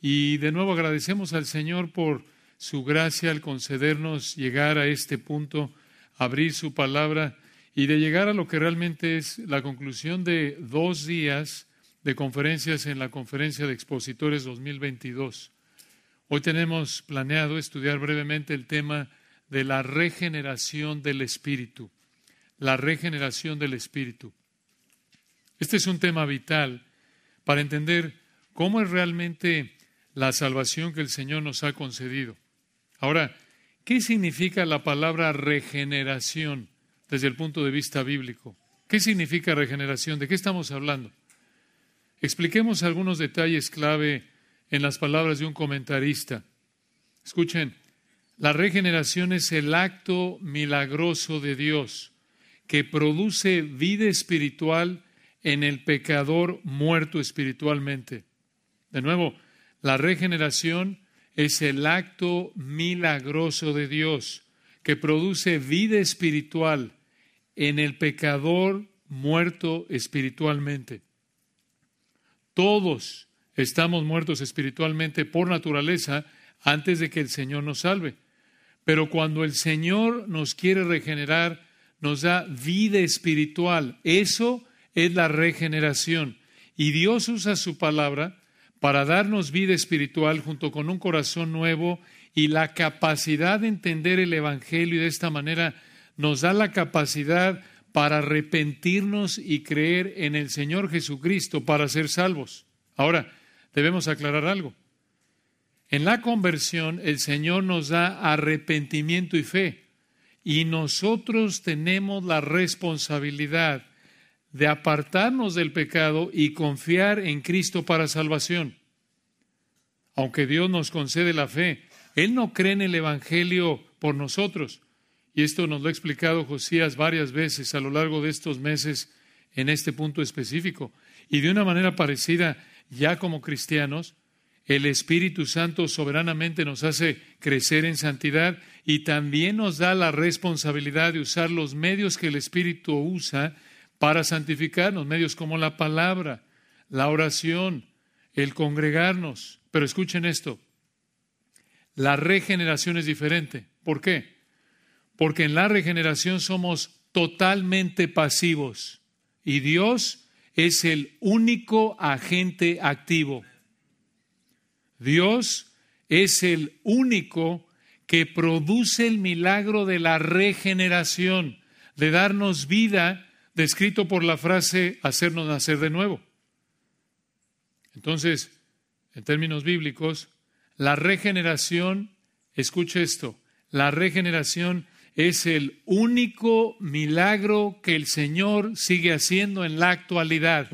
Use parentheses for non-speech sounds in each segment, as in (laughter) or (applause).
Y de nuevo agradecemos al Señor por su gracia al concedernos llegar a este punto, abrir su palabra y de llegar a lo que realmente es la conclusión de dos días de conferencias en la Conferencia de Expositores 2022. Hoy tenemos planeado estudiar brevemente el tema de la regeneración del Espíritu. La regeneración del Espíritu. Este es un tema vital para entender cómo es realmente la salvación que el Señor nos ha concedido. Ahora, ¿qué significa la palabra regeneración desde el punto de vista bíblico? ¿Qué significa regeneración? ¿De qué estamos hablando? Expliquemos algunos detalles clave en las palabras de un comentarista. Escuchen, la regeneración es el acto milagroso de Dios que produce vida espiritual en el pecador muerto espiritualmente. De nuevo, la regeneración es el acto milagroso de Dios que produce vida espiritual en el pecador muerto espiritualmente. Todos estamos muertos espiritualmente por naturaleza antes de que el Señor nos salve. Pero cuando el Señor nos quiere regenerar, nos da vida espiritual. Eso es la regeneración. Y Dios usa su palabra para darnos vida espiritual junto con un corazón nuevo y la capacidad de entender el Evangelio y de esta manera nos da la capacidad para arrepentirnos y creer en el Señor Jesucristo para ser salvos. Ahora, debemos aclarar algo. En la conversión el Señor nos da arrepentimiento y fe y nosotros tenemos la responsabilidad de apartarnos del pecado y confiar en Cristo para salvación. Aunque Dios nos concede la fe, Él no cree en el Evangelio por nosotros. Y esto nos lo ha explicado Josías varias veces a lo largo de estos meses en este punto específico. Y de una manera parecida, ya como cristianos, el Espíritu Santo soberanamente nos hace crecer en santidad y también nos da la responsabilidad de usar los medios que el Espíritu usa para santificarnos, medios como la palabra, la oración, el congregarnos. Pero escuchen esto, la regeneración es diferente. ¿Por qué? Porque en la regeneración somos totalmente pasivos y Dios es el único agente activo. Dios es el único que produce el milagro de la regeneración, de darnos vida descrito por la frase hacernos nacer de nuevo. Entonces, en términos bíblicos, la regeneración, escuche esto, la regeneración es el único milagro que el Señor sigue haciendo en la actualidad.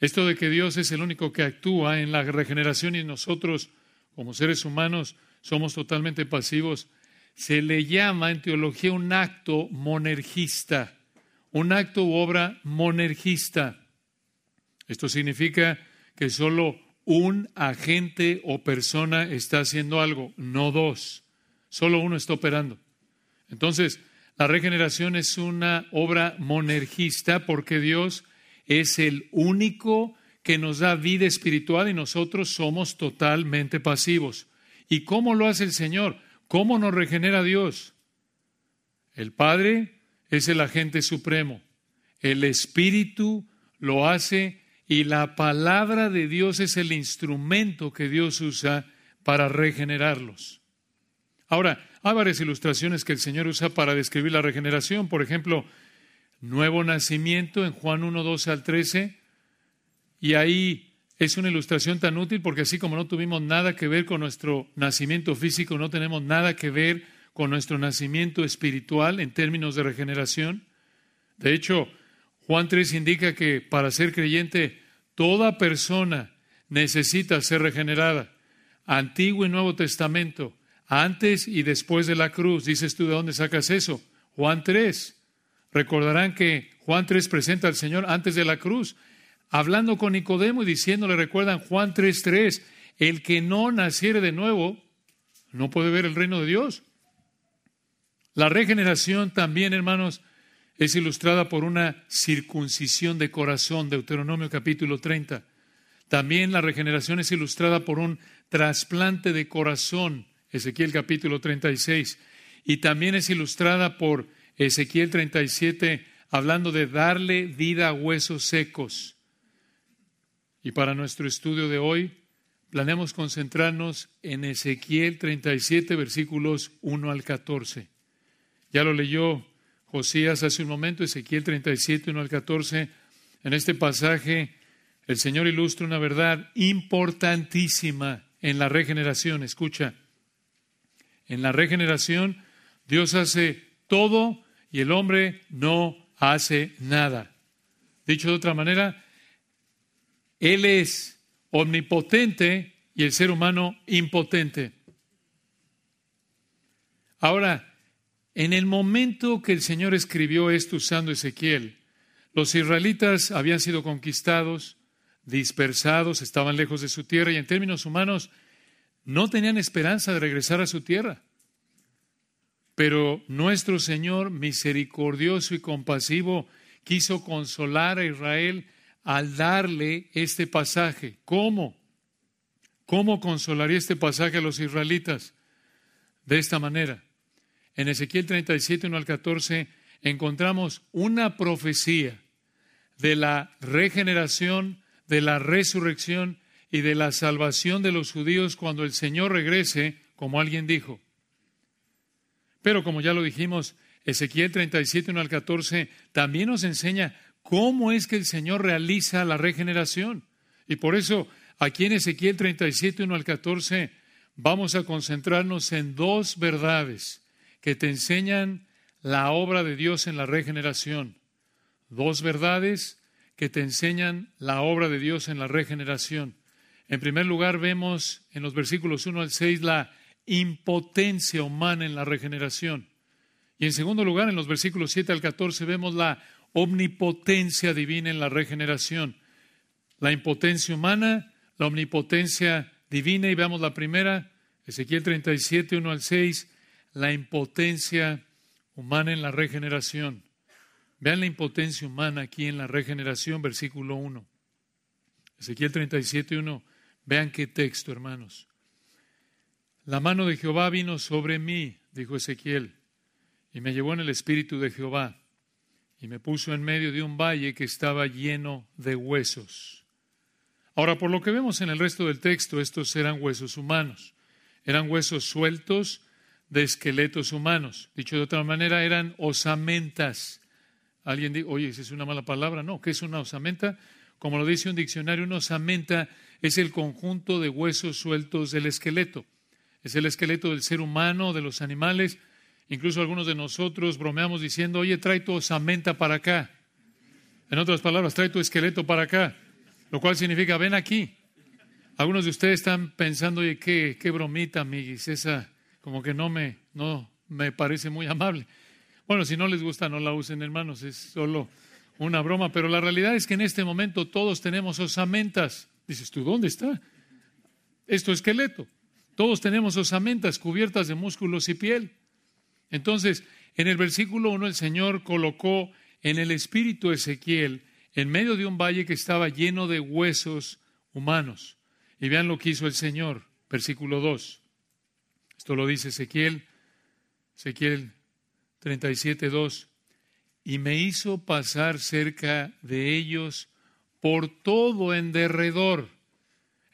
Esto de que Dios es el único que actúa en la regeneración y nosotros, como seres humanos, somos totalmente pasivos, se le llama en teología un acto monergista un acto u obra monergista. Esto significa que solo un agente o persona está haciendo algo, no dos. Solo uno está operando. Entonces, la regeneración es una obra monergista porque Dios es el único que nos da vida espiritual y nosotros somos totalmente pasivos. ¿Y cómo lo hace el Señor? ¿Cómo nos regenera Dios? El Padre es el agente supremo. El Espíritu lo hace y la palabra de Dios es el instrumento que Dios usa para regenerarlos. Ahora, hay varias ilustraciones que el Señor usa para describir la regeneración. Por ejemplo, nuevo nacimiento en Juan 1, 12 al 13. Y ahí es una ilustración tan útil porque así como no tuvimos nada que ver con nuestro nacimiento físico, no tenemos nada que ver con nuestro nacimiento espiritual en términos de regeneración. De hecho, Juan 3 indica que para ser creyente toda persona necesita ser regenerada. Antiguo y Nuevo Testamento, antes y después de la cruz. Dices tú, ¿de dónde sacas eso? Juan 3. Recordarán que Juan 3 presenta al Señor antes de la cruz, hablando con Nicodemo y diciéndole, recuerdan Juan 3:3, el que no naciere de nuevo no puede ver el reino de Dios. La regeneración también, hermanos, es ilustrada por una circuncisión de corazón, Deuteronomio capítulo 30. También la regeneración es ilustrada por un trasplante de corazón, Ezequiel capítulo 36, y también es ilustrada por Ezequiel 37, hablando de darle vida a huesos secos. Y para nuestro estudio de hoy, planeamos concentrarnos en Ezequiel 37, versículos 1 al 14. Ya lo leyó Josías hace un momento, Ezequiel 37, 1 al 14. En este pasaje, el Señor ilustra una verdad importantísima en la regeneración. Escucha, en la regeneración Dios hace todo y el hombre no hace nada. Dicho de otra manera, Él es omnipotente y el ser humano impotente. Ahora, en el momento que el Señor escribió esto usando Ezequiel, los israelitas habían sido conquistados, dispersados, estaban lejos de su tierra y en términos humanos no tenían esperanza de regresar a su tierra. Pero nuestro Señor, misericordioso y compasivo, quiso consolar a Israel al darle este pasaje. ¿Cómo? ¿Cómo consolaría este pasaje a los israelitas? De esta manera. En Ezequiel 37, 1 al 14, encontramos una profecía de la regeneración, de la resurrección y de la salvación de los judíos cuando el Señor regrese, como alguien dijo. Pero como ya lo dijimos, Ezequiel 37, 1 al 14 también nos enseña cómo es que el Señor realiza la regeneración. Y por eso, aquí en Ezequiel 37, 1 al 14, vamos a concentrarnos en dos verdades que te enseñan la obra de Dios en la regeneración. Dos verdades que te enseñan la obra de Dios en la regeneración. En primer lugar, vemos en los versículos 1 al 6 la impotencia humana en la regeneración. Y en segundo lugar, en los versículos 7 al 14, vemos la omnipotencia divina en la regeneración. La impotencia humana, la omnipotencia divina, y veamos la primera, Ezequiel 37, 1 al 6, la impotencia humana en la regeneración. Vean la impotencia humana aquí en la regeneración, versículo 1. Ezequiel 37, 1. Vean qué texto, hermanos. La mano de Jehová vino sobre mí, dijo Ezequiel, y me llevó en el espíritu de Jehová, y me puso en medio de un valle que estaba lleno de huesos. Ahora, por lo que vemos en el resto del texto, estos eran huesos humanos. Eran huesos sueltos de esqueletos humanos. Dicho de otra manera, eran osamentas. Alguien dice, oye, ¿esa es una mala palabra? No, ¿qué es una osamenta? Como lo dice un diccionario, una osamenta es el conjunto de huesos sueltos del esqueleto es el esqueleto del ser humano, de los animales. Incluso algunos de nosotros bromeamos diciendo, oye, trae tu osamenta para acá. En otras palabras, trae tu esqueleto para acá, lo cual significa, ven aquí. Algunos de ustedes están pensando, oye, qué, qué bromita, amiguis, esa como que no me, no me parece muy amable. Bueno, si no les gusta, no la usen, hermanos, es solo una broma, pero la realidad es que en este momento todos tenemos osamentas. Dices tú, ¿dónde está? Esto esqueleto. Todos tenemos osamentas cubiertas de músculos y piel. Entonces, en el versículo 1 el Señor colocó en el espíritu Ezequiel en medio de un valle que estaba lleno de huesos humanos. Y vean lo que hizo el Señor, versículo 2. Esto lo dice Ezequiel, Ezequiel 37, 2. Y me hizo pasar cerca de ellos por todo en derredor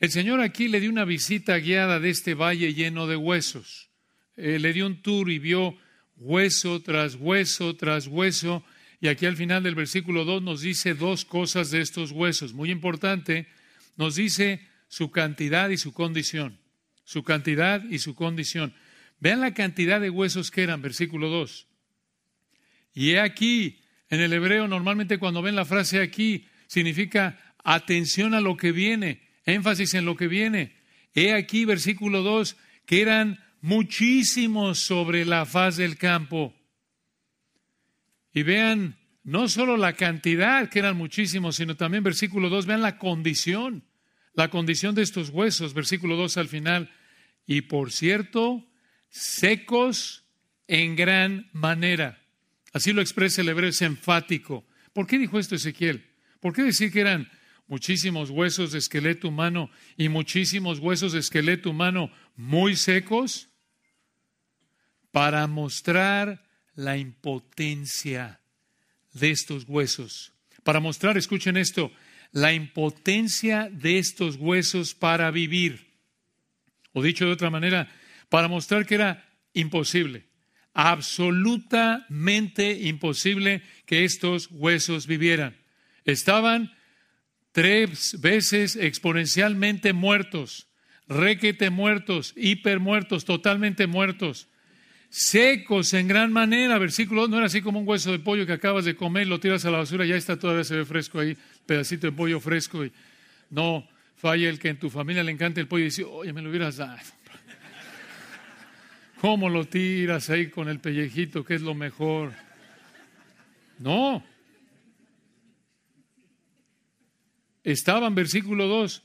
el Señor aquí le dio una visita guiada de este valle lleno de huesos. Eh, le dio un tour y vio hueso tras hueso tras hueso. Y aquí al final del versículo 2 nos dice dos cosas de estos huesos. Muy importante, nos dice su cantidad y su condición. Su cantidad y su condición. Vean la cantidad de huesos que eran, versículo 2. Y he aquí, en el hebreo normalmente cuando ven la frase aquí, significa atención a lo que viene énfasis en lo que viene. He aquí, versículo 2, que eran muchísimos sobre la faz del campo. Y vean no solo la cantidad, que eran muchísimos, sino también versículo 2, vean la condición, la condición de estos huesos, versículo 2 al final. Y por cierto, secos en gran manera. Así lo expresa el hebreo, es enfático. ¿Por qué dijo esto Ezequiel? ¿Por qué decir que eran muchísimos huesos de esqueleto humano y muchísimos huesos de esqueleto humano muy secos para mostrar la impotencia de estos huesos. Para mostrar, escuchen esto, la impotencia de estos huesos para vivir. O dicho de otra manera, para mostrar que era imposible, absolutamente imposible que estos huesos vivieran. Estaban tres veces exponencialmente muertos, requete muertos, hiper muertos, totalmente muertos secos en gran manera. Versículo no era así como un hueso de pollo que acabas de comer, lo tiras a la basura, ya está, todavía se ve fresco ahí, pedacito de pollo fresco. Y no falla el que en tu familia le encanta el pollo y dice, oye, me lo hubieras dado. (laughs) ¿Cómo lo tiras ahí con el pellejito, que es lo mejor? No. Estaban, versículo 2,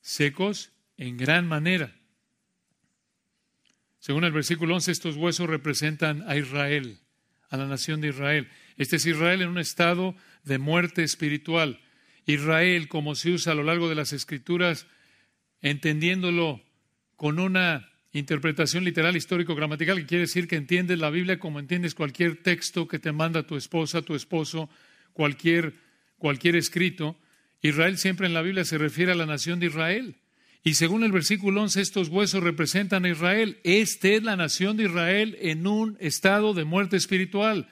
secos en gran manera. Según el versículo 11, estos huesos representan a Israel, a la nación de Israel. Este es Israel en un estado de muerte espiritual. Israel, como se usa a lo largo de las escrituras, entendiéndolo con una interpretación literal, histórico-gramatical, que quiere decir que entiendes la Biblia como entiendes cualquier texto que te manda tu esposa, tu esposo, cualquier, cualquier escrito. Israel siempre en la Biblia se refiere a la nación de Israel. Y según el versículo 11, estos huesos representan a Israel. Esta es la nación de Israel en un estado de muerte espiritual.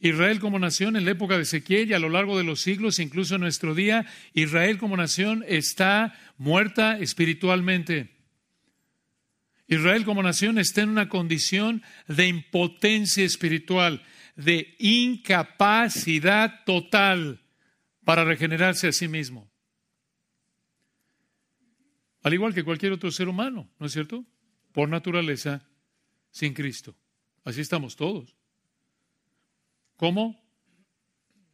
Israel como nación en la época de Ezequiel y a lo largo de los siglos, incluso en nuestro día, Israel como nación está muerta espiritualmente. Israel como nación está en una condición de impotencia espiritual, de incapacidad total para regenerarse a sí mismo al igual que cualquier otro ser humano, ¿no es cierto? Por naturaleza, sin Cristo. Así estamos todos. ¿Cómo?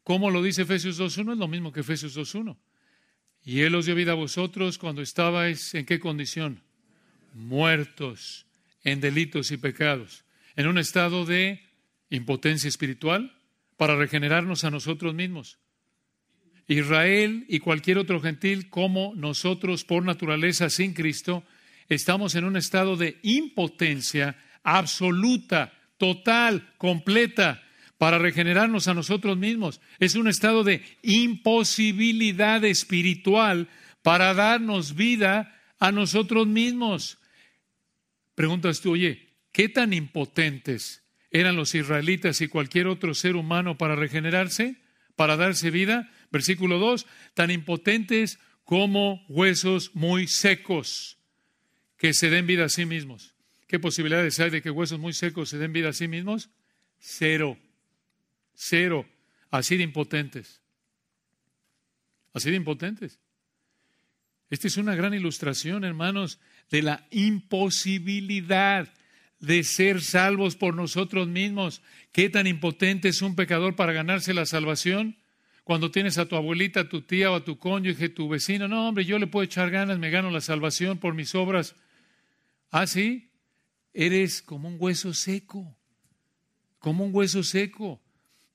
¿Cómo lo dice Efesios 2.1? Es lo mismo que Efesios 2.1. Y Él os dio vida a vosotros cuando estabais en qué condición? Muertos en delitos y pecados, en un estado de impotencia espiritual para regenerarnos a nosotros mismos. Israel y cualquier otro gentil como nosotros por naturaleza sin Cristo, estamos en un estado de impotencia absoluta, total, completa, para regenerarnos a nosotros mismos. Es un estado de imposibilidad espiritual para darnos vida a nosotros mismos. Preguntas tú, oye, ¿qué tan impotentes eran los israelitas y cualquier otro ser humano para regenerarse, para darse vida? Versículo 2, tan impotentes como huesos muy secos que se den vida a sí mismos. ¿Qué posibilidades hay de que huesos muy secos se den vida a sí mismos? Cero. Cero. Así de impotentes. Así de impotentes. Esta es una gran ilustración, hermanos, de la imposibilidad de ser salvos por nosotros mismos. ¿Qué tan impotente es un pecador para ganarse la salvación? Cuando tienes a tu abuelita, a tu tía o a tu cónyuge, tu vecino, no, hombre, yo le puedo echar ganas, me gano la salvación por mis obras. Ah, sí, eres como un hueso seco, como un hueso seco.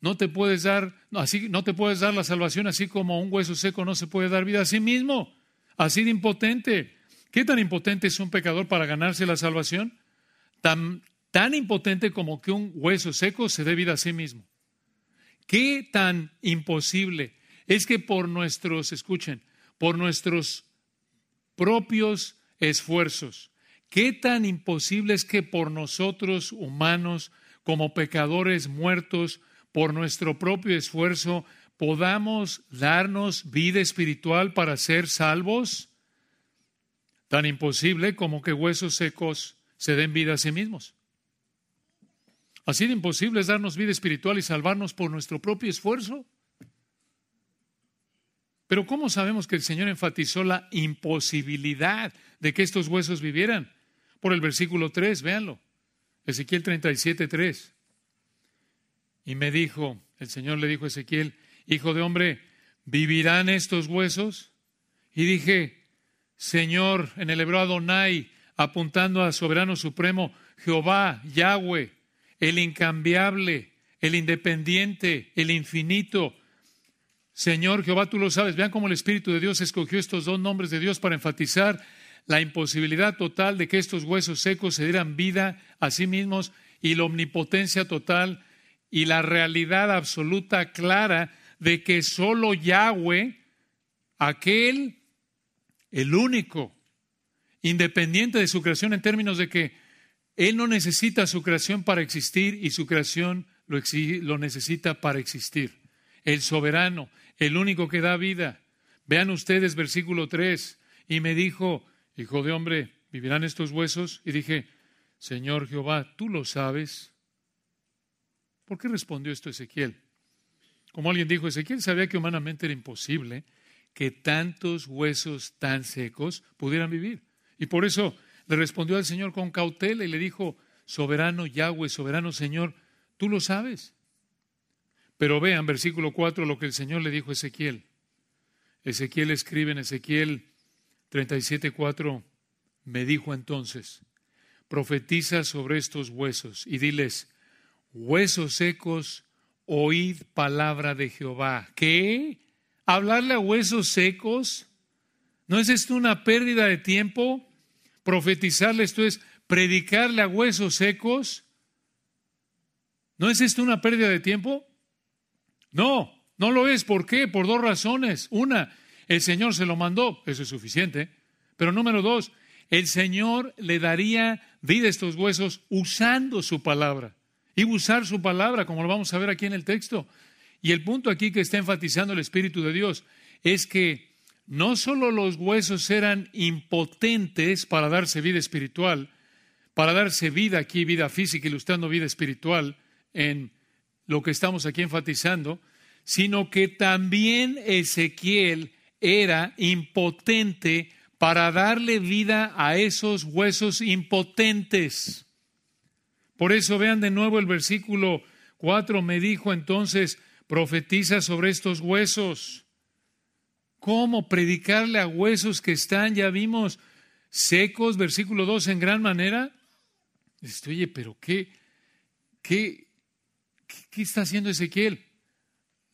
No te puedes dar, así, no te puedes dar la salvación así como un hueso seco no se puede dar vida a sí mismo, así de impotente. ¿Qué tan impotente es un pecador para ganarse la salvación? Tan, tan impotente como que un hueso seco se dé vida a sí mismo. ¿Qué tan imposible es que por nuestros, escuchen, por nuestros propios esfuerzos, qué tan imposible es que por nosotros humanos, como pecadores muertos, por nuestro propio esfuerzo, podamos darnos vida espiritual para ser salvos? Tan imposible como que huesos secos se den vida a sí mismos. Así de imposible es darnos vida espiritual y salvarnos por nuestro propio esfuerzo. Pero ¿cómo sabemos que el Señor enfatizó la imposibilidad de que estos huesos vivieran? Por el versículo 3, véanlo. Ezequiel 37, 3. Y me dijo, el Señor le dijo a Ezequiel, hijo de hombre, ¿vivirán estos huesos? Y dije, Señor, en el hebreo Adonai, apuntando a soberano supremo, Jehová, Yahweh, el incambiable, el independiente, el infinito. Señor Jehová, tú lo sabes. Vean cómo el Espíritu de Dios escogió estos dos nombres de Dios para enfatizar la imposibilidad total de que estos huesos secos se dieran vida a sí mismos y la omnipotencia total y la realidad absoluta clara de que solo Yahweh, aquel, el único, independiente de su creación en términos de que Él no necesita su creación para existir y su creación lo, lo necesita para existir. El soberano, el único que da vida. Vean ustedes versículo 3. Y me dijo, hijo de hombre, ¿vivirán estos huesos? Y dije, Señor Jehová, tú lo sabes. ¿Por qué respondió esto Ezequiel? Como alguien dijo, Ezequiel sabía que humanamente era imposible que tantos huesos tan secos pudieran vivir. Y por eso le respondió al Señor con cautela y le dijo, soberano Yahweh, soberano Señor, tú lo sabes. Pero vean, versículo 4, lo que el Señor le dijo a Ezequiel. Ezequiel escribe en Ezequiel 37, 4, me dijo entonces, profetiza sobre estos huesos y diles, huesos secos, oíd palabra de Jehová. ¿Qué? ¿Hablarle a huesos secos? ¿No es esto una pérdida de tiempo? Profetizarle esto es predicarle a huesos secos. ¿No es esto una pérdida de tiempo? No, no lo es. ¿Por qué? Por dos razones. Una, el Señor se lo mandó, eso es suficiente. Pero número dos, el Señor le daría vida a estos huesos usando su palabra. Y usar su palabra, como lo vamos a ver aquí en el texto. Y el punto aquí que está enfatizando el Espíritu de Dios es que no solo los huesos eran impotentes para darse vida espiritual, para darse vida aquí, vida física, ilustrando vida espiritual en lo que estamos aquí enfatizando, sino que también Ezequiel era impotente para darle vida a esos huesos impotentes. Por eso vean de nuevo el versículo 4, me dijo entonces, profetiza sobre estos huesos. ¿Cómo predicarle a huesos que están, ya vimos, secos, versículo 2, en gran manera? Dice, oye, pero qué, qué, ¿Qué está haciendo Ezequiel?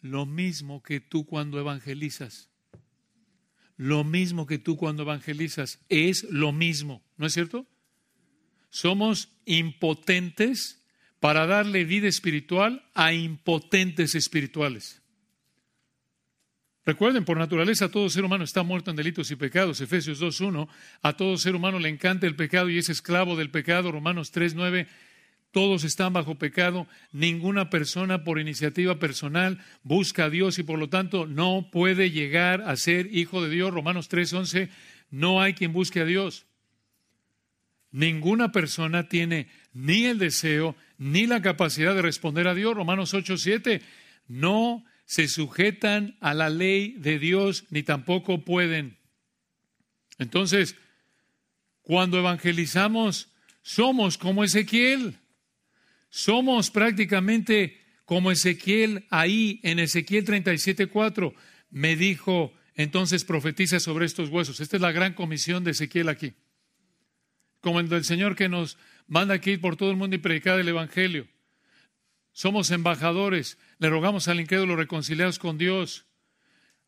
Lo mismo que tú cuando evangelizas. Lo mismo que tú cuando evangelizas. Es lo mismo, ¿no es cierto? Somos impotentes para darle vida espiritual a impotentes espirituales. Recuerden, por naturaleza todo ser humano está muerto en delitos y pecados. Efesios 2.1, a todo ser humano le encanta el pecado y es esclavo del pecado. Romanos 3.9, todos están bajo pecado, ninguna persona por iniciativa personal busca a Dios y por lo tanto no puede llegar a ser hijo de Dios. Romanos 3:11, no hay quien busque a Dios. Ninguna persona tiene ni el deseo ni la capacidad de responder a Dios. Romanos 8:7, no se sujetan a la ley de Dios ni tampoco pueden. Entonces, cuando evangelizamos, somos como Ezequiel. Somos prácticamente como Ezequiel ahí en Ezequiel 37:4 me dijo, entonces profetiza sobre estos huesos. Esta es la gran comisión de Ezequiel aquí. Como el del Señor que nos manda aquí por todo el mundo y predicar el Evangelio. Somos embajadores, le rogamos al incrédulo reconciliados con Dios.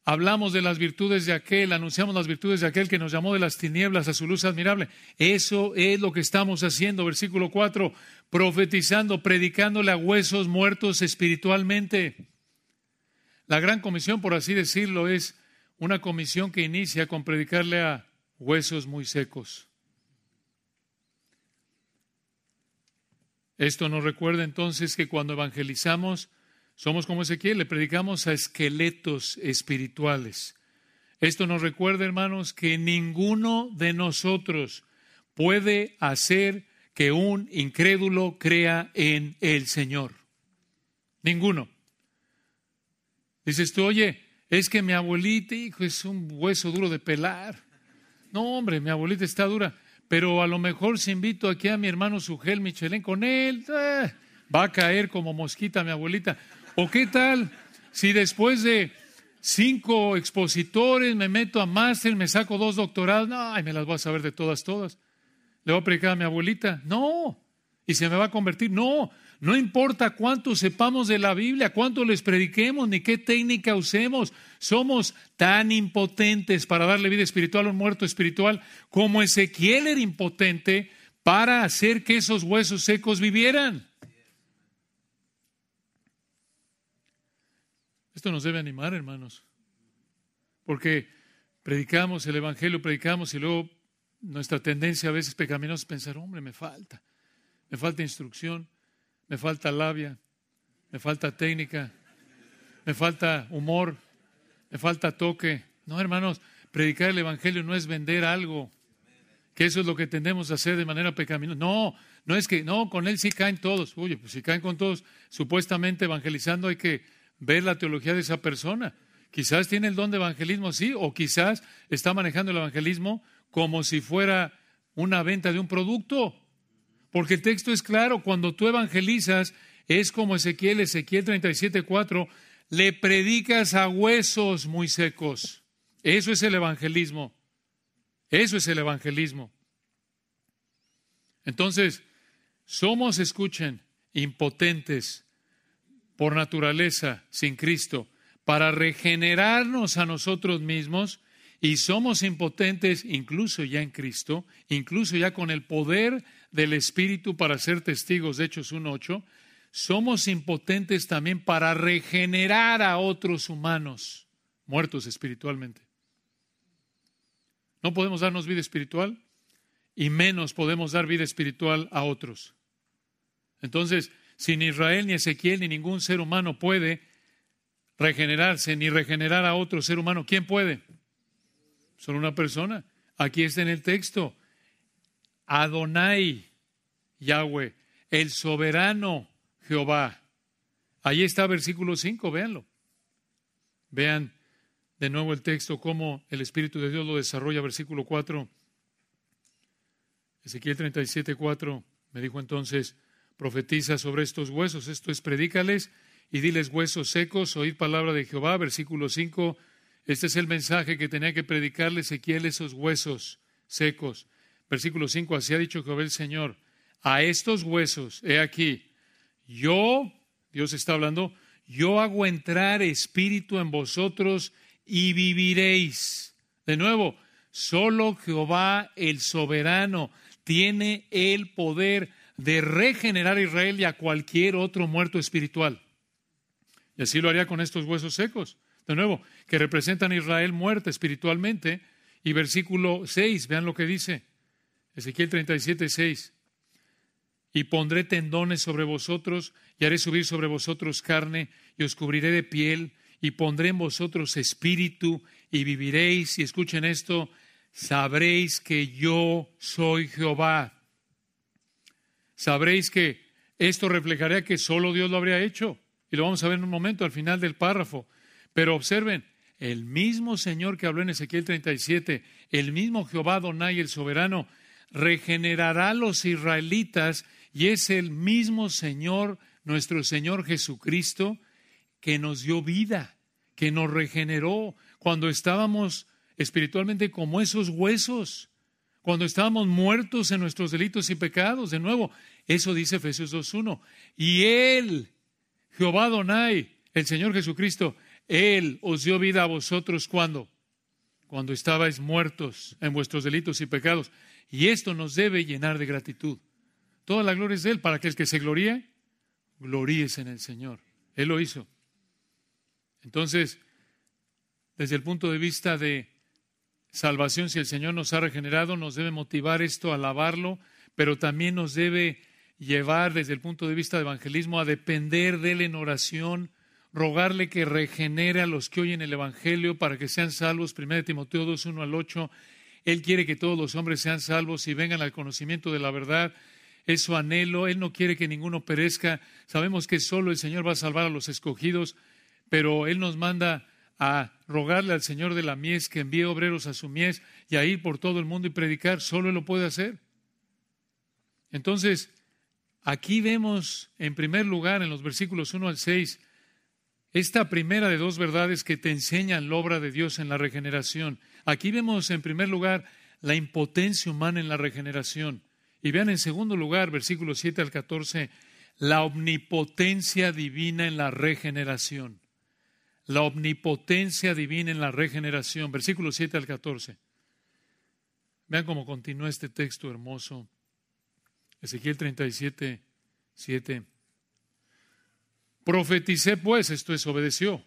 Hablamos de las virtudes de aquel, anunciamos las virtudes de aquel que nos llamó de las tinieblas a su luz admirable. Eso es lo que estamos haciendo. Versículo 4, profetizando, predicándole a huesos muertos espiritualmente. La gran comisión, por así decirlo, es una comisión que inicia con predicarle a huesos muy secos. Esto nos recuerda entonces que cuando evangelizamos, somos como Ezequiel, le predicamos a esqueletos espirituales. Esto nos recuerda, hermanos, que ninguno de nosotros puede hacer que un incrédulo crea en el Señor. Ninguno. Dices tú, oye, es que mi abuelita, hijo, es un hueso duro de pelar. No, hombre, mi abuelita está dura. Pero a lo mejor si invito aquí a mi hermano Sugel Michelén con él, eh, va a caer como mosquita mi abuelita. ¿O qué tal si después de cinco expositores me meto a máster, me saco dos doctorados? Ay, me las voy a saber de todas, todas. ¿Le voy a predicar a mi abuelita? No. ¿Y se me va a convertir? No. No importa cuánto sepamos de la Biblia, cuánto les prediquemos, ni qué técnica usemos, somos tan impotentes para darle vida espiritual a un muerto espiritual como Ezequiel era impotente para hacer que esos huesos secos vivieran. Esto nos debe animar, hermanos, porque predicamos el Evangelio, predicamos y luego nuestra tendencia a veces pecaminosa es pensar, hombre, me falta, me falta instrucción, me falta labia, me falta técnica, me falta humor, me falta toque. No, hermanos, predicar el Evangelio no es vender algo, que eso es lo que tendemos a hacer de manera pecaminosa. No, no es que, no, con él sí caen todos. Oye, pues si caen con todos, supuestamente evangelizando hay que ver la teología de esa persona. Quizás tiene el don de evangelismo, sí, o quizás está manejando el evangelismo como si fuera una venta de un producto. Porque el texto es claro, cuando tú evangelizas, es como Ezequiel, Ezequiel 37.4, le predicas a huesos muy secos. Eso es el evangelismo. Eso es el evangelismo. Entonces, somos, escuchen, impotentes por naturaleza sin Cristo para regenerarnos a nosotros mismos y somos impotentes incluso ya en Cristo, incluso ya con el poder del Espíritu para ser testigos de Hechos 1.8, somos impotentes también para regenerar a otros humanos muertos espiritualmente. No podemos darnos vida espiritual y menos podemos dar vida espiritual a otros. Entonces, si ni Israel, ni Ezequiel, ni ningún ser humano puede regenerarse, ni regenerar a otro ser humano, ¿quién puede? Solo una persona. Aquí está en el texto. Adonai, Yahweh, el soberano Jehová. Ahí está versículo 5, véanlo. Vean de nuevo el texto, cómo el Espíritu de Dios lo desarrolla, versículo 4. Ezequiel 37, 4 me dijo entonces, profetiza sobre estos huesos, esto es, predícales y diles huesos secos, oíd palabra de Jehová, versículo 5, este es el mensaje que tenía que predicarle Ezequiel esos huesos secos. Versículo 5, así ha dicho Jehová el Señor, a estos huesos, he aquí, yo, Dios está hablando, yo hago entrar espíritu en vosotros y viviréis. De nuevo, solo Jehová el soberano tiene el poder de regenerar a Israel y a cualquier otro muerto espiritual. Y así lo haría con estos huesos secos. De nuevo, que representan a Israel muerta espiritualmente. Y versículo 6, vean lo que dice. Ezequiel 37, 6. Y pondré tendones sobre vosotros, y haré subir sobre vosotros carne, y os cubriré de piel, y pondré en vosotros espíritu, y viviréis. Y escuchen esto, sabréis que yo soy Jehová. Sabréis que esto reflejaría que solo Dios lo habría hecho. Y lo vamos a ver en un momento al final del párrafo. Pero observen, el mismo Señor que habló en Ezequiel 37, el mismo Jehová Donai, el soberano, regenerará a los israelitas y es el mismo Señor, nuestro Señor Jesucristo, que nos dio vida, que nos regeneró cuando estábamos espiritualmente como esos huesos, cuando estábamos muertos en nuestros delitos y pecados. De nuevo, eso dice Efesios 2.1. Y Él, Jehová Donai, el Señor Jesucristo, él os dio vida a vosotros cuando? Cuando estabais muertos en vuestros delitos y pecados. Y esto nos debe llenar de gratitud. Toda la gloria es de Él. Para que el que se gloríe, gloríes en el Señor. Él lo hizo. Entonces, desde el punto de vista de salvación, si el Señor nos ha regenerado, nos debe motivar esto a alabarlo, pero también nos debe llevar desde el punto de vista de evangelismo a depender de Él en oración rogarle que regenere a los que oyen el Evangelio para que sean salvos. 1 Timoteo 2, 1 al 8. Él quiere que todos los hombres sean salvos y vengan al conocimiento de la verdad. Es su anhelo. Él no quiere que ninguno perezca. Sabemos que solo el Señor va a salvar a los escogidos, pero Él nos manda a rogarle al Señor de la mies que envíe obreros a su mies y a ir por todo el mundo y predicar. Solo Él lo puede hacer. Entonces, aquí vemos en primer lugar en los versículos 1 al 6 esta primera de dos verdades que te enseñan la obra de Dios en la regeneración. Aquí vemos en primer lugar la impotencia humana en la regeneración. Y vean en segundo lugar, versículos 7 al 14, la omnipotencia divina en la regeneración. La omnipotencia divina en la regeneración. Versículo 7 al 14. Vean cómo continúa este texto hermoso. Ezequiel 37, 7. Profeticé pues, esto es, obedeció.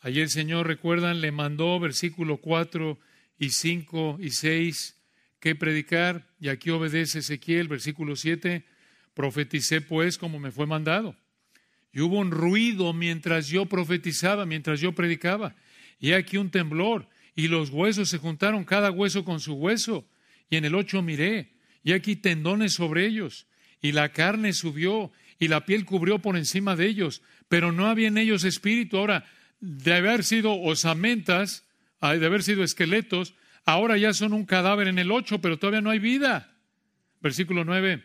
Ayer el Señor, recuerdan, le mandó versículo 4 y 5 y 6 que predicar, y aquí obedece Ezequiel, versículo 7, profeticé pues como me fue mandado. Y hubo un ruido mientras yo profetizaba, mientras yo predicaba, y aquí un temblor, y los huesos se juntaron cada hueso con su hueso, y en el ocho miré, y aquí tendones sobre ellos, y la carne subió, y la piel cubrió por encima de ellos, pero no había en ellos espíritu. Ahora, de haber sido osamentas, de haber sido esqueletos, ahora ya son un cadáver en el ocho, pero todavía no hay vida. Versículo nueve.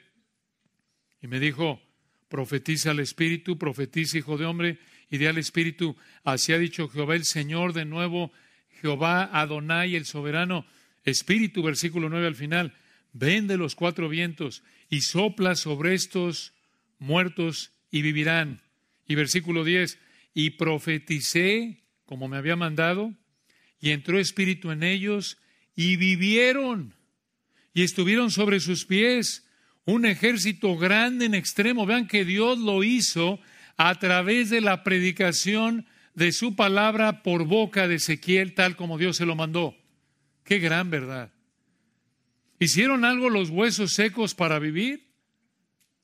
Y me dijo, profetiza al Espíritu, profetiza, hijo de hombre, y di al Espíritu, así ha dicho Jehová el Señor de nuevo, Jehová Adonai el soberano, Espíritu, versículo nueve al final, ven de los cuatro vientos y sopla sobre estos muertos y vivirán. Y versículo 10, y profeticé como me había mandado, y entró espíritu en ellos, y vivieron, y estuvieron sobre sus pies un ejército grande en extremo. Vean que Dios lo hizo a través de la predicación de su palabra por boca de Ezequiel, tal como Dios se lo mandó. Qué gran verdad. ¿Hicieron algo los huesos secos para vivir?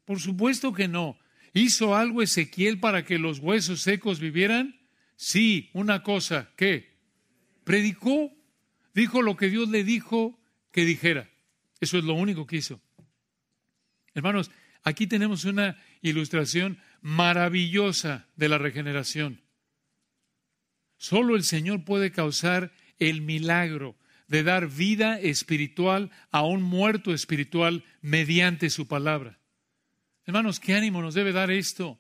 Por supuesto que no. ¿Hizo algo Ezequiel para que los huesos secos vivieran? Sí, una cosa, ¿qué? Predicó, dijo lo que Dios le dijo que dijera. Eso es lo único que hizo. Hermanos, aquí tenemos una ilustración maravillosa de la regeneración. Solo el Señor puede causar el milagro de dar vida espiritual a un muerto espiritual mediante su palabra. Hermanos, qué ánimo nos debe dar esto,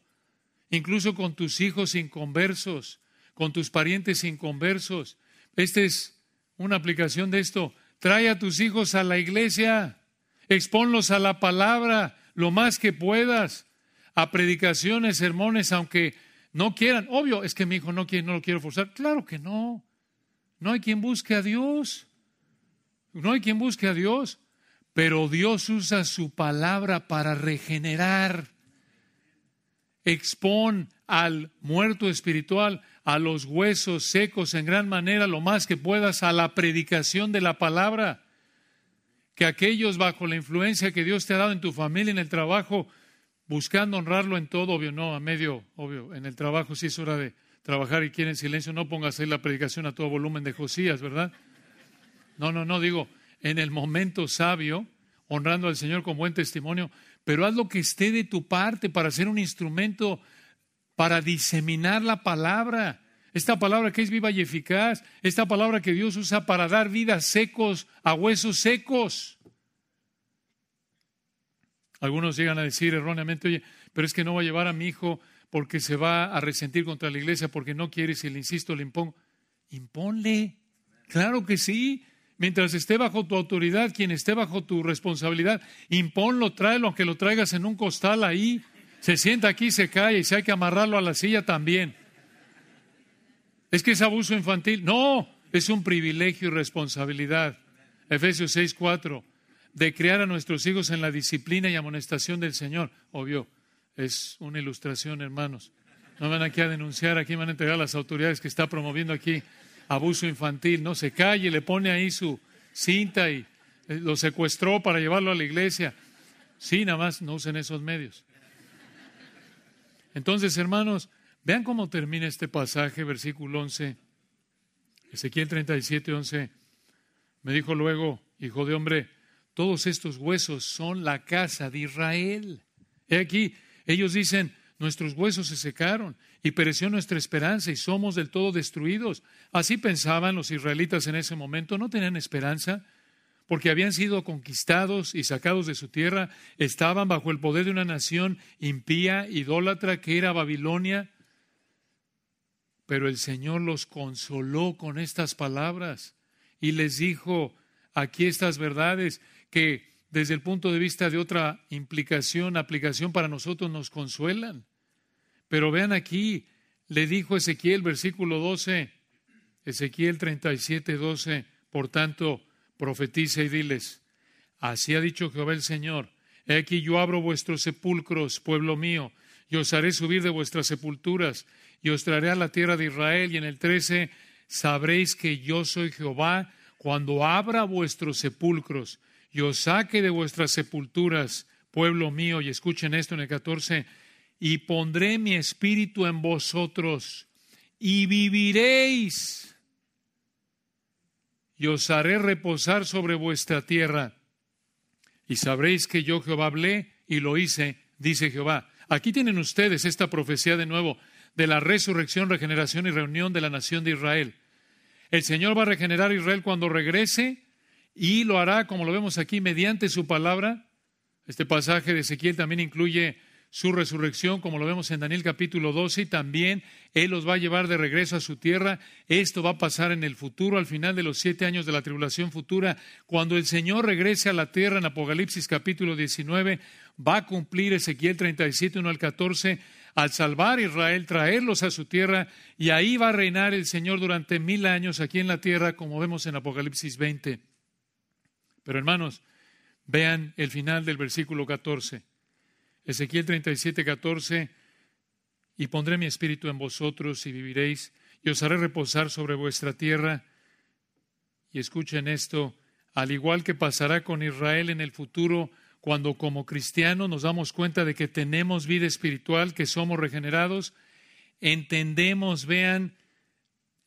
incluso con tus hijos inconversos, con tus parientes inconversos. Esta es una aplicación de esto. Trae a tus hijos a la iglesia, exponlos a la palabra lo más que puedas, a predicaciones, sermones, aunque no quieran. Obvio, es que mi hijo no quiere, no lo quiero forzar. Claro que no. No hay quien busque a Dios. No hay quien busque a Dios. Pero Dios usa su palabra para regenerar. Expon al muerto espiritual, a los huesos secos en gran manera, lo más que puedas, a la predicación de la palabra. Que aquellos bajo la influencia que Dios te ha dado en tu familia, en el trabajo, buscando honrarlo en todo, obvio, no, a medio, obvio, en el trabajo sí es hora de trabajar y quieren silencio, no pongas ahí la predicación a todo volumen de Josías, ¿verdad? No, no, no, digo, en el momento sabio, honrando al Señor con buen testimonio, pero haz lo que esté de tu parte para ser un instrumento para diseminar la palabra. Esta palabra que es viva y eficaz, esta palabra que Dios usa para dar vida secos a huesos secos. Algunos llegan a decir erróneamente, oye, pero es que no va a llevar a mi hijo porque se va a resentir contra la iglesia porque no quiere, si le insisto, le impongo. Imponle. Claro que sí. Mientras esté bajo tu autoridad, quien esté bajo tu responsabilidad, imponlo, tráelo, aunque lo traigas en un costal ahí. Se sienta aquí, se cae y si hay que amarrarlo a la silla también. Es que es abuso infantil. No, es un privilegio y responsabilidad. Efesios 6, 4. De crear a nuestros hijos en la disciplina y amonestación del Señor. Obvio, es una ilustración, hermanos. No van aquí a denunciar, aquí van a entregar a las autoridades que está promoviendo aquí abuso infantil, ¿no? Se calle, le pone ahí su cinta y eh, lo secuestró para llevarlo a la iglesia. Sí, nada más no usen esos medios. Entonces, hermanos, vean cómo termina este pasaje, versículo 11. Ezequiel 37, 11. Me dijo luego, hijo de hombre, todos estos huesos son la casa de Israel. He aquí, ellos dicen, nuestros huesos se secaron y pereció nuestra esperanza y somos del todo destruidos. Así pensaban los israelitas en ese momento, no tenían esperanza porque habían sido conquistados y sacados de su tierra, estaban bajo el poder de una nación impía, idólatra, que era Babilonia. Pero el Señor los consoló con estas palabras y les dijo, aquí estas verdades, que desde el punto de vista de otra implicación, aplicación para nosotros, nos consuelan. Pero vean aquí, le dijo Ezequiel, versículo 12, Ezequiel 37, 12, por tanto, profetiza y diles, así ha dicho Jehová el Señor, he aquí yo abro vuestros sepulcros, pueblo mío, y os haré subir de vuestras sepulturas, y os traeré a la tierra de Israel, y en el 13 sabréis que yo soy Jehová, cuando abra vuestros sepulcros, y os saque de vuestras sepulturas, pueblo mío, y escuchen esto en el 14, y pondré mi espíritu en vosotros, y viviréis, y os haré reposar sobre vuestra tierra, y sabréis que yo Jehová hablé y lo hice, dice Jehová. Aquí tienen ustedes esta profecía de nuevo de la resurrección, regeneración y reunión de la nación de Israel. El Señor va a regenerar a Israel cuando regrese y lo hará, como lo vemos aquí, mediante su palabra. Este pasaje de Ezequiel también incluye su resurrección, como lo vemos en Daniel capítulo 12, y también Él los va a llevar de regreso a su tierra. Esto va a pasar en el futuro, al final de los siete años de la tribulación futura. Cuando el Señor regrese a la tierra en Apocalipsis capítulo 19, va a cumplir Ezequiel 37, 1 al 14, al salvar a Israel, traerlos a su tierra, y ahí va a reinar el Señor durante mil años aquí en la tierra, como vemos en Apocalipsis 20. Pero hermanos, vean el final del versículo 14. Ezequiel 37, 14. Y pondré mi espíritu en vosotros y viviréis, y os haré reposar sobre vuestra tierra. Y escuchen esto, al igual que pasará con Israel en el futuro, cuando como cristianos nos damos cuenta de que tenemos vida espiritual, que somos regenerados, entendemos, vean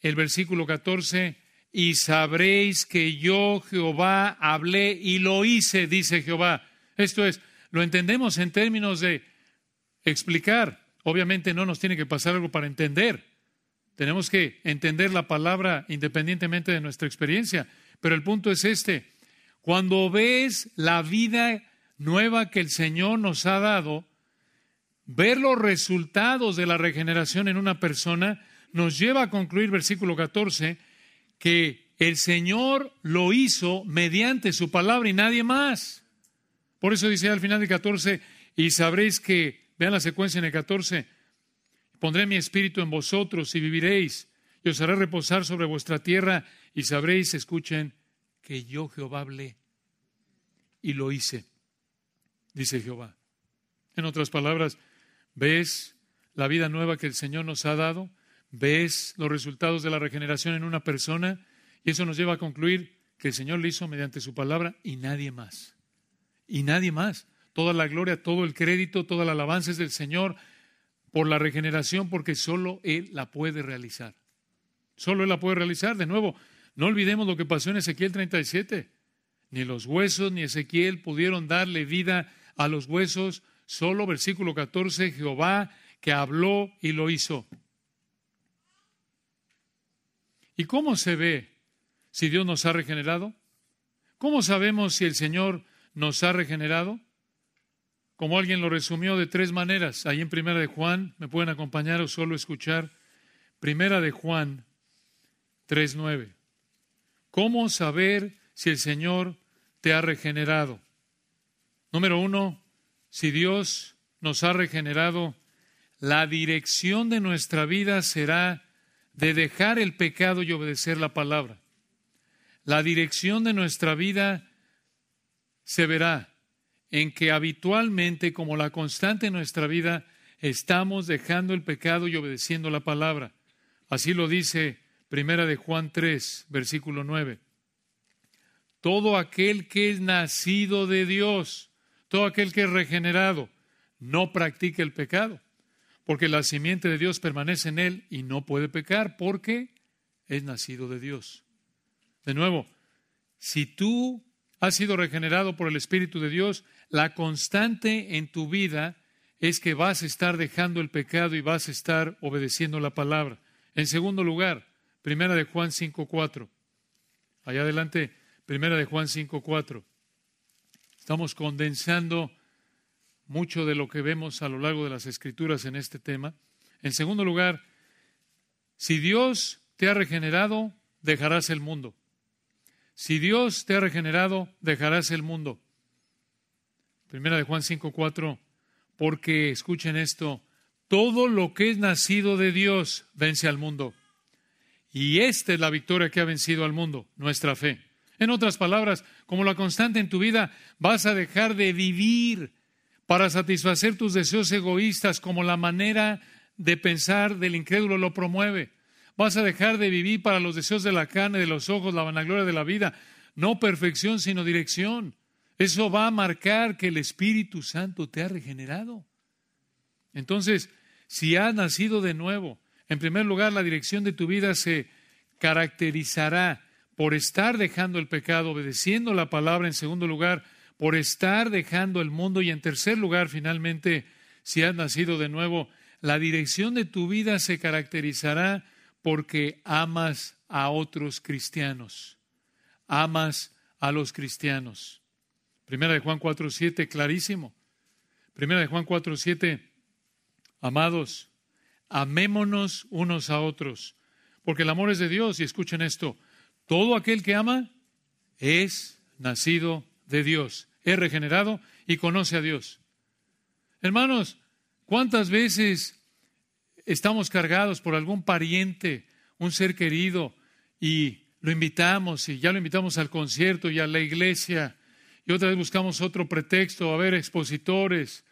el versículo 14, y sabréis que yo Jehová hablé y lo hice, dice Jehová. Esto es, lo entendemos en términos de explicar. Obviamente no nos tiene que pasar algo para entender. Tenemos que entender la palabra independientemente de nuestra experiencia. Pero el punto es este. Cuando ves la vida nueva que el Señor nos ha dado, ver los resultados de la regeneración en una persona nos lleva a concluir, versículo 14, que el Señor lo hizo mediante su palabra y nadie más. Por eso dice al final del 14, y sabréis que, vean la secuencia en el 14, pondré mi espíritu en vosotros y viviréis, y os haré reposar sobre vuestra tierra, y sabréis, escuchen, que yo Jehová hablé y lo hice, dice Jehová. En otras palabras, ¿ves la vida nueva que el Señor nos ha dado? ves los resultados de la regeneración en una persona y eso nos lleva a concluir que el Señor lo hizo mediante su palabra y nadie más. Y nadie más. Toda la gloria, todo el crédito, toda la alabanza es del Señor por la regeneración porque solo Él la puede realizar. Solo Él la puede realizar. De nuevo, no olvidemos lo que pasó en Ezequiel 37. Ni los huesos ni Ezequiel pudieron darle vida a los huesos. Solo versículo 14, Jehová que habló y lo hizo. ¿Y cómo se ve si Dios nos ha regenerado? ¿Cómo sabemos si el Señor nos ha regenerado? Como alguien lo resumió de tres maneras, ahí en Primera de Juan, me pueden acompañar o solo escuchar. Primera de Juan 3.9. ¿Cómo saber si el Señor te ha regenerado? Número uno, si Dios nos ha regenerado, la dirección de nuestra vida será de dejar el pecado y obedecer la palabra. La dirección de nuestra vida se verá en que habitualmente, como la constante en nuestra vida, estamos dejando el pecado y obedeciendo la palabra. Así lo dice Primera de Juan 3, versículo 9. Todo aquel que es nacido de Dios, todo aquel que es regenerado, no practica el pecado porque la simiente de Dios permanece en él y no puede pecar porque es nacido de Dios. De nuevo, si tú has sido regenerado por el Espíritu de Dios, la constante en tu vida es que vas a estar dejando el pecado y vas a estar obedeciendo la palabra. En segundo lugar, Primera de Juan 5.4. Allá adelante, Primera de Juan 5.4. Estamos condensando mucho de lo que vemos a lo largo de las escrituras en este tema. En segundo lugar, si Dios te ha regenerado, dejarás el mundo. Si Dios te ha regenerado, dejarás el mundo. Primera de Juan 5:4, porque escuchen esto, todo lo que es nacido de Dios vence al mundo. Y esta es la victoria que ha vencido al mundo, nuestra fe. En otras palabras, como la constante en tu vida, vas a dejar de vivir para satisfacer tus deseos egoístas como la manera de pensar del incrédulo lo promueve. Vas a dejar de vivir para los deseos de la carne, de los ojos, la vanagloria de la vida. No perfección, sino dirección. Eso va a marcar que el Espíritu Santo te ha regenerado. Entonces, si has nacido de nuevo, en primer lugar, la dirección de tu vida se caracterizará por estar dejando el pecado, obedeciendo la palabra. En segundo lugar, por estar dejando el mundo. Y en tercer lugar, finalmente, si has nacido de nuevo, la dirección de tu vida se caracterizará porque amas a otros cristianos. Amas a los cristianos. Primera de Juan 4.7, clarísimo. Primera de Juan 4.7, amados, amémonos unos a otros, porque el amor es de Dios. Y escuchen esto, todo aquel que ama es nacido de Dios, es regenerado y conoce a Dios. Hermanos, ¿cuántas veces estamos cargados por algún pariente, un ser querido, y lo invitamos, y ya lo invitamos al concierto y a la iglesia, y otra vez buscamos otro pretexto, a ver expositores,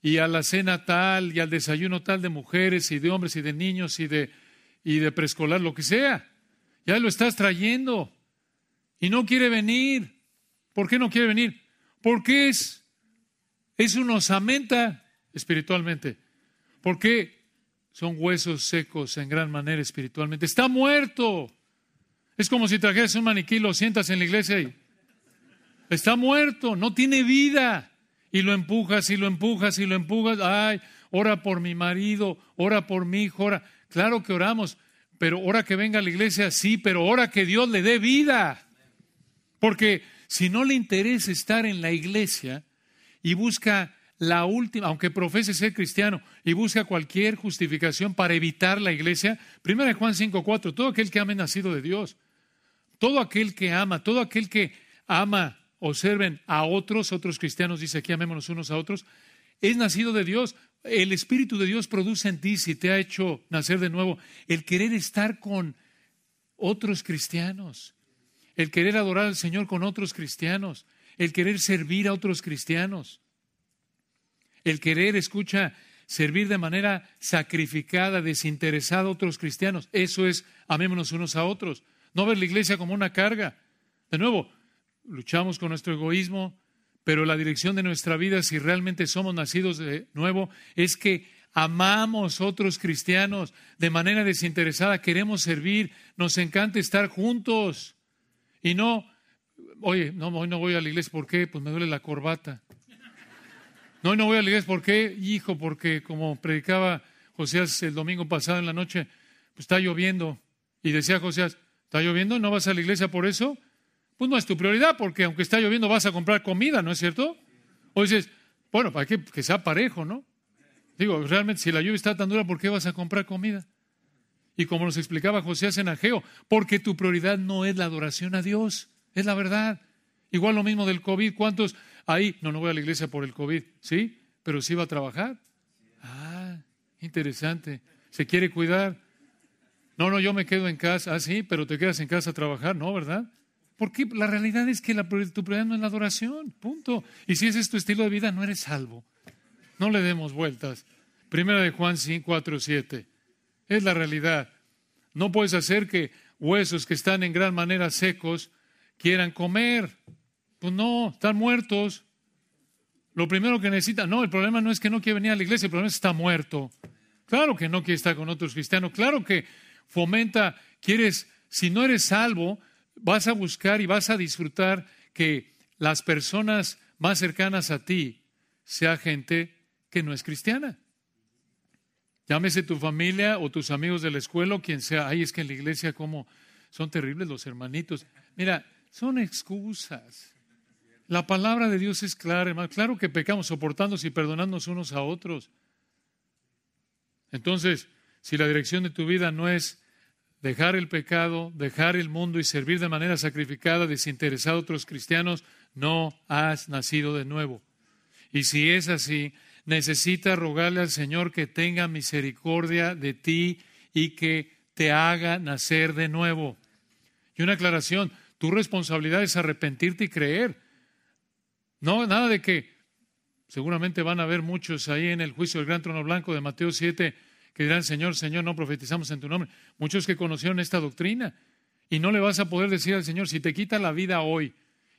y a la cena tal, y al desayuno tal de mujeres, y de hombres, y de niños, y de, y de preescolar, lo que sea. Ya lo estás trayendo, y no quiere venir. ¿Por qué no quiere venir? Porque es, es una osamenta espiritualmente. Porque son huesos secos en gran manera espiritualmente. Está muerto. Es como si trajeras un maniquí, lo sientas en la iglesia y está muerto, no tiene vida. Y lo empujas y lo empujas y lo empujas. Ay, ora por mi marido, ora por mi hijo, ora. Claro que oramos, pero ora que venga a la iglesia, sí, pero ora que Dios le dé vida. Porque si no le interesa estar en la iglesia y busca la última, aunque profese ser cristiano y busca cualquier justificación para evitar la iglesia, primera Juan 5:4, todo aquel que ama es nacido de Dios. Todo aquel que ama, todo aquel que ama, observen a otros, otros cristianos, dice aquí, amémonos unos a otros, es nacido de Dios. El Espíritu de Dios produce en ti, si te ha hecho nacer de nuevo, el querer estar con otros cristianos, el querer adorar al Señor con otros cristianos, el querer servir a otros cristianos. El querer, escucha, servir de manera sacrificada, desinteresada a otros cristianos. Eso es, amémonos unos a otros. No ver la iglesia como una carga. De nuevo, luchamos con nuestro egoísmo, pero la dirección de nuestra vida, si realmente somos nacidos de nuevo, es que amamos otros cristianos de manera desinteresada, queremos servir, nos encanta estar juntos. Y no, oye, no, hoy no voy a la iglesia, ¿por qué? Pues me duele la corbata. No, no voy a la iglesia. ¿Por qué? Hijo, porque como predicaba Josías el domingo pasado en la noche, pues está lloviendo. Y decía Josías, ¿está lloviendo? ¿No vas a la iglesia por eso? Pues no es tu prioridad, porque aunque está lloviendo vas a comprar comida, ¿no es cierto? O dices, bueno, para que, que sea parejo, ¿no? Digo, realmente si la lluvia está tan dura, ¿por qué vas a comprar comida? Y como nos explicaba Josías en Ageo, porque tu prioridad no es la adoración a Dios, es la verdad. Igual lo mismo del COVID, ¿cuántos ahí, no, no voy a la iglesia por el COVID, ¿sí? Pero sí va a trabajar. Ah, interesante. ¿Se quiere cuidar? No, no, yo me quedo en casa. Ah, sí, pero te quedas en casa a trabajar, ¿no? ¿Verdad? Porque la realidad es que la, tu prioridad no es la adoración, punto. Y si ese es tu estilo de vida, no eres salvo. No le demos vueltas. Primera de Juan 5, 4, 7. Es la realidad. No puedes hacer que huesos que están en gran manera secos quieran comer. Pues no, están muertos. Lo primero que necesitan, no, el problema no es que no quiere venir a la iglesia, el problema es que está muerto. Claro que no quiere estar con otros cristianos, claro que fomenta, quieres, si no eres salvo, vas a buscar y vas a disfrutar que las personas más cercanas a ti sea gente que no es cristiana. Llámese tu familia o tus amigos de la escuela o quien sea. Ay, es que en la iglesia como son terribles los hermanitos. Mira, son excusas. La palabra de Dios es clara, hermano. Claro que pecamos soportándonos y perdonándonos unos a otros. Entonces, si la dirección de tu vida no es dejar el pecado, dejar el mundo y servir de manera sacrificada, desinteresada a otros cristianos, no has nacido de nuevo. Y si es así, necesita rogarle al Señor que tenga misericordia de ti y que te haga nacer de nuevo. Y una aclaración, tu responsabilidad es arrepentirte y creer. No, nada de que seguramente van a haber muchos ahí en el juicio del gran trono blanco de Mateo 7 que dirán, Señor, Señor, no profetizamos en tu nombre. Muchos que conocieron esta doctrina. Y no le vas a poder decir al Señor, si te quita la vida hoy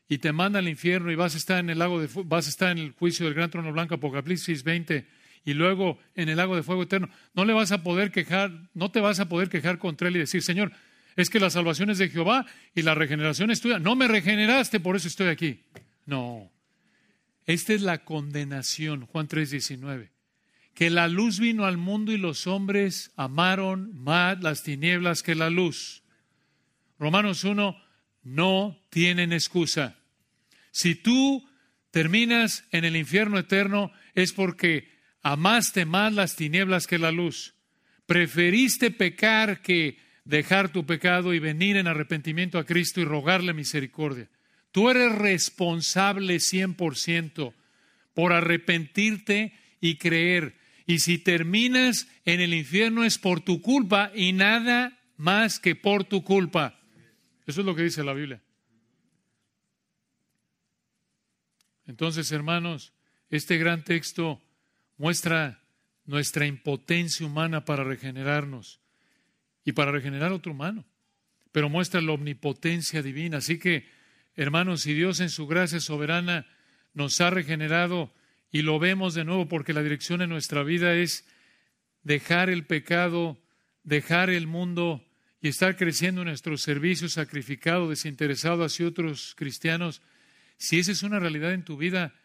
y te manda al infierno y vas a estar en el lago de vas a estar en el juicio del gran trono blanco, Apocalipsis 20, y luego en el lago de fuego eterno, no le vas a poder quejar, no te vas a poder quejar contra él y decir, Señor, es que la salvación es de Jehová y la regeneración es tuya. No me regeneraste, por eso estoy aquí. No. Esta es la condenación, Juan 3:19 que la luz vino al mundo y los hombres amaron más las tinieblas que la luz. Romanos 1, no tienen excusa. Si tú terminas en el infierno eterno es porque amaste más las tinieblas que la luz. Preferiste pecar que dejar tu pecado y venir en arrepentimiento a Cristo y rogarle misericordia. Tú eres responsable 100% por arrepentirte y creer y si terminas en el infierno es por tu culpa y nada más que por tu culpa. Eso es lo que dice la Biblia. Entonces, hermanos, este gran texto muestra nuestra impotencia humana para regenerarnos y para regenerar otro humano, pero muestra la omnipotencia divina. Así que, hermanos, si Dios en su gracia soberana nos ha regenerado, y lo vemos de nuevo porque la dirección en nuestra vida es dejar el pecado, dejar el mundo y estar creciendo en nuestro servicio sacrificado, desinteresado hacia otros cristianos. Si esa es una realidad en tu vida,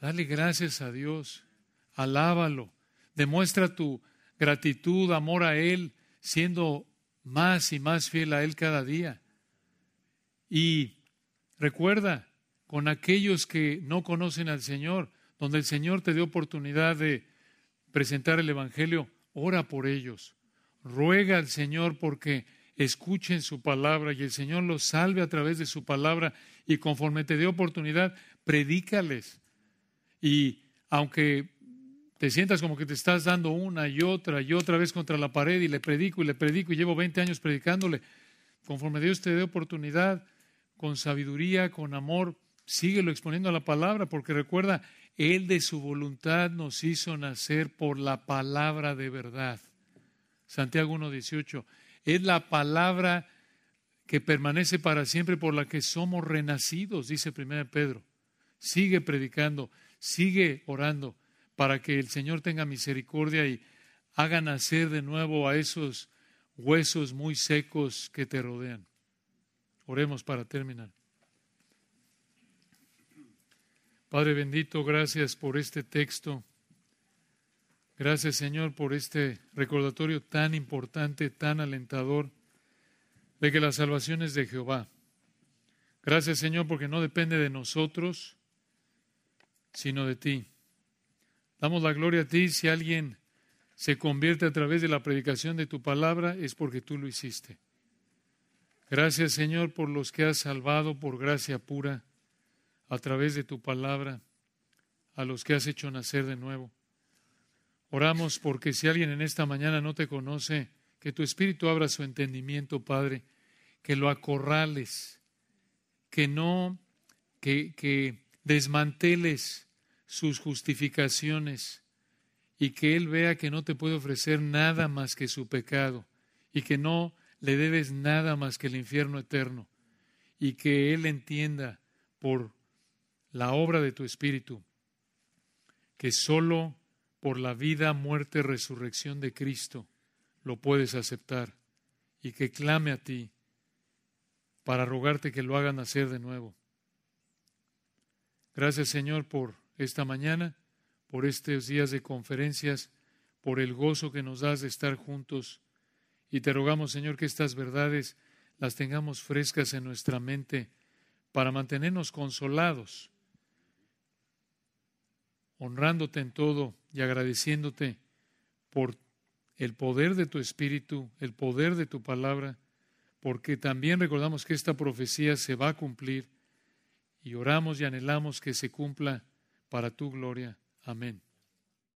dale gracias a Dios, alábalo, demuestra tu gratitud, amor a Él, siendo más y más fiel a Él cada día. Y recuerda, con aquellos que no conocen al Señor, donde el Señor te dio oportunidad de presentar el Evangelio, ora por ellos. Ruega al Señor porque escuchen su palabra y el Señor los salve a través de su palabra y conforme te dé oportunidad, predícales. Y aunque te sientas como que te estás dando una y otra y otra vez contra la pared y le predico y le predico y llevo 20 años predicándole, conforme Dios te dé oportunidad, con sabiduría, con amor, síguelo exponiendo a la palabra, porque recuerda, él de su voluntad nos hizo nacer por la palabra de verdad. Santiago 1.18. Es la palabra que permanece para siempre por la que somos renacidos, dice 1 Pedro. Sigue predicando, sigue orando para que el Señor tenga misericordia y haga nacer de nuevo a esos huesos muy secos que te rodean. Oremos para terminar. Padre bendito, gracias por este texto. Gracias Señor por este recordatorio tan importante, tan alentador de que la salvación es de Jehová. Gracias Señor porque no depende de nosotros, sino de ti. Damos la gloria a ti si alguien se convierte a través de la predicación de tu palabra, es porque tú lo hiciste. Gracias Señor por los que has salvado por gracia pura a través de tu palabra a los que has hecho nacer de nuevo. Oramos porque si alguien en esta mañana no te conoce, que tu Espíritu abra su entendimiento, Padre, que lo acorrales, que no, que, que desmanteles sus justificaciones y que Él vea que no te puede ofrecer nada más que su pecado y que no le debes nada más que el infierno eterno y que Él entienda por la obra de tu Espíritu, que solo por la vida, muerte, resurrección de Cristo lo puedes aceptar y que clame a ti para rogarte que lo haga nacer de nuevo. Gracias Señor por esta mañana, por estos días de conferencias, por el gozo que nos das de estar juntos y te rogamos Señor que estas verdades las tengamos frescas en nuestra mente para mantenernos consolados honrándote en todo y agradeciéndote por el poder de tu Espíritu, el poder de tu palabra, porque también recordamos que esta profecía se va a cumplir y oramos y anhelamos que se cumpla para tu gloria. Amén.